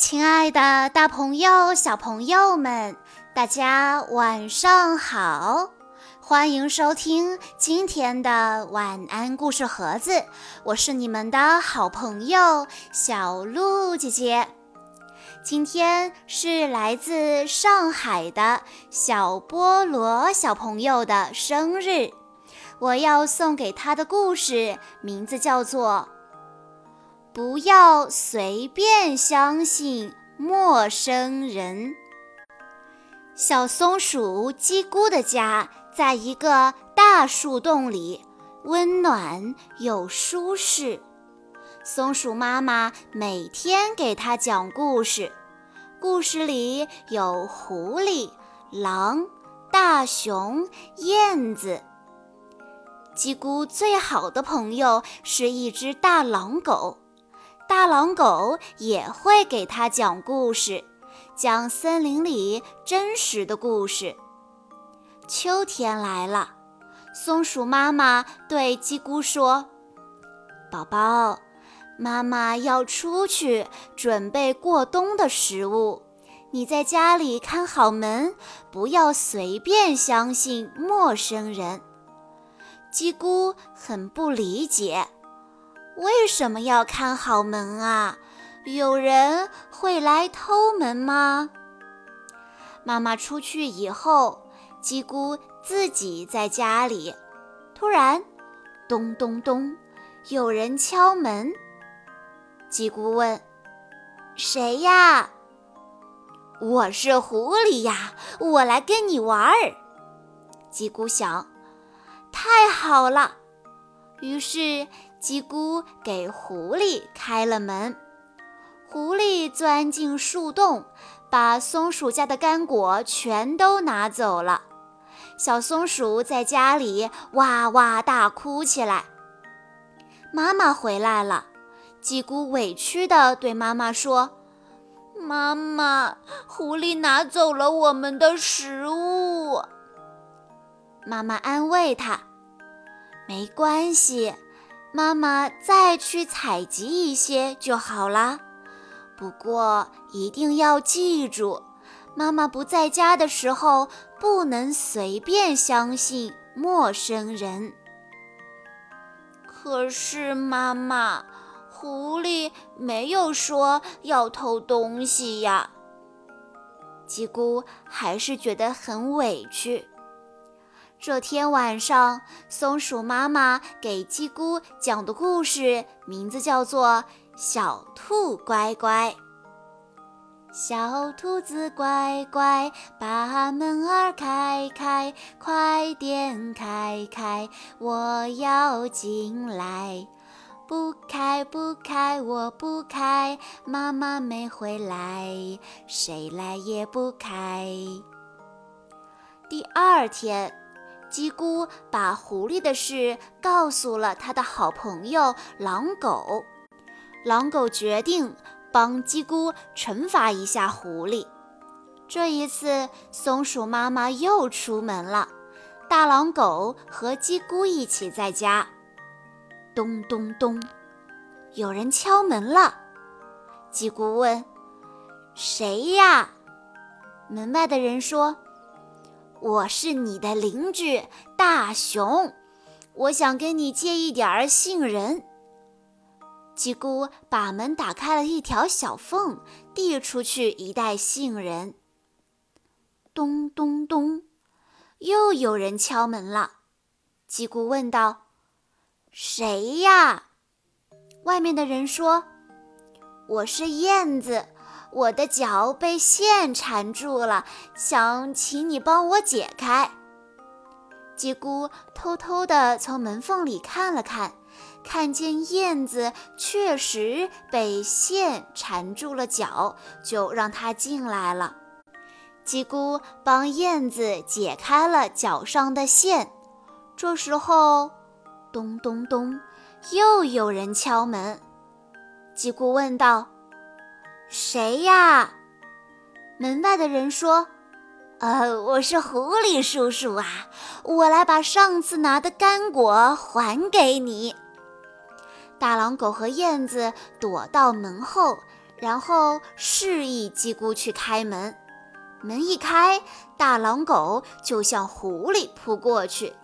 亲爱的，大朋友、小朋友们，大家晚上好！欢迎收听今天的晚安故事盒子，我是你们的好朋友小鹿姐姐。今天是来自上海的小菠萝小朋友的生日，我要送给他的故事名字叫做。不要随便相信陌生人。小松鼠叽咕的家在一个大树洞里，温暖又舒适。松鼠妈妈每天给它讲故事，故事里有狐狸、狼、大熊、燕子。叽咕最好的朋友是一只大狼狗。大狼狗也会给他讲故事，讲森林里真实的故事。秋天来了，松鼠妈妈对叽咕说：“宝宝，妈妈要出去准备过冬的食物，你在家里看好门，不要随便相信陌生人。”叽咕很不理解。为什么要看好门啊？有人会来偷门吗？妈妈出去以后，叽咕自己在家里。突然，咚咚咚，有人敲门。叽咕问：“谁呀？”“我是狐狸呀，我来跟你玩儿。”叽咕想：“太好了。”于是。叽咕给狐狸开了门，狐狸钻进树洞，把松鼠家的干果全都拿走了。小松鼠在家里哇哇大哭起来。妈妈回来了，叽咕委屈地对妈妈说：“妈妈，狐狸拿走了我们的食物。”妈妈安慰他：“没关系。”妈妈再去采集一些就好啦。不过一定要记住，妈妈不在家的时候，不能随便相信陌生人。可是妈妈，狐狸没有说要偷东西呀。叽咕还是觉得很委屈。这天晚上，松鼠妈妈给叽咕讲的故事名字叫做《小兔乖乖》。小兔子乖乖，把门儿开开，快点开开，我要进来。不开不开，我不开，妈妈没回来，谁来也不开。第二天。叽咕把狐狸的事告诉了他的好朋友狼狗，狼狗决定帮叽咕惩罚一下狐狸。这一次，松鼠妈妈又出门了，大狼狗和叽咕一起在家。咚咚咚，有人敲门了。叽咕问：“谁呀？”门外的人说。我是你的邻居大熊，我想跟你借一点儿杏仁。叽咕把门打开了一条小缝，递出去一袋杏仁。咚咚咚，又有人敲门了。叽咕问道：“谁呀？”外面的人说：“我是燕子。”我的脚被线缠住了，想请你帮我解开。叽咕偷偷地从门缝里看了看，看见燕子确实被线缠住了脚，就让它进来了。叽咕帮燕子解开了脚上的线。这时候，咚咚咚，又有人敲门。叽咕问道。谁呀？门外的人说：“呃，我是狐狸叔叔啊，我来把上次拿的干果还给你。”大狼狗和燕子躲到门后，然后示意鸡姑去开门。门一开，大狼狗就向狐狸扑过去，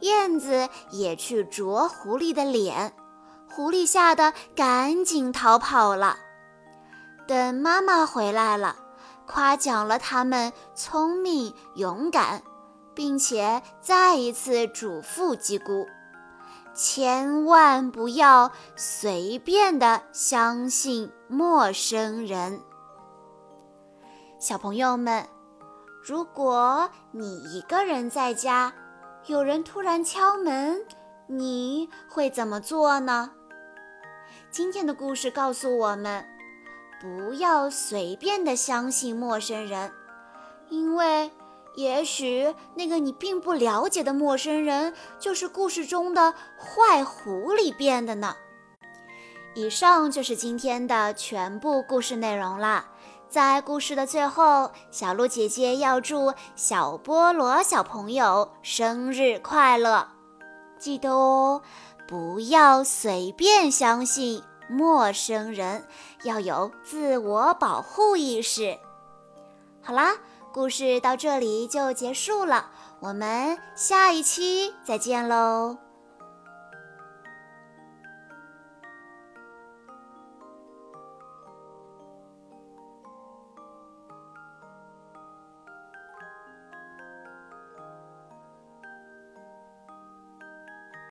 燕子也去啄狐狸的脸，狐狸吓得赶紧逃跑了。等妈妈回来了，夸奖了他们聪明勇敢，并且再一次嘱咐鸡姑，千万不要随便的相信陌生人。小朋友们，如果你一个人在家，有人突然敲门，你会怎么做呢？今天的故事告诉我们，不要随便的相信陌生人，因为也许那个你并不了解的陌生人，就是故事中的坏狐狸变的呢。以上就是今天的全部故事内容啦。在故事的最后，小鹿姐姐要祝小菠萝小朋友生日快乐！记得哦，不要随便相信陌生人，要有自我保护意识。好啦，故事到这里就结束了，我们下一期再见喽！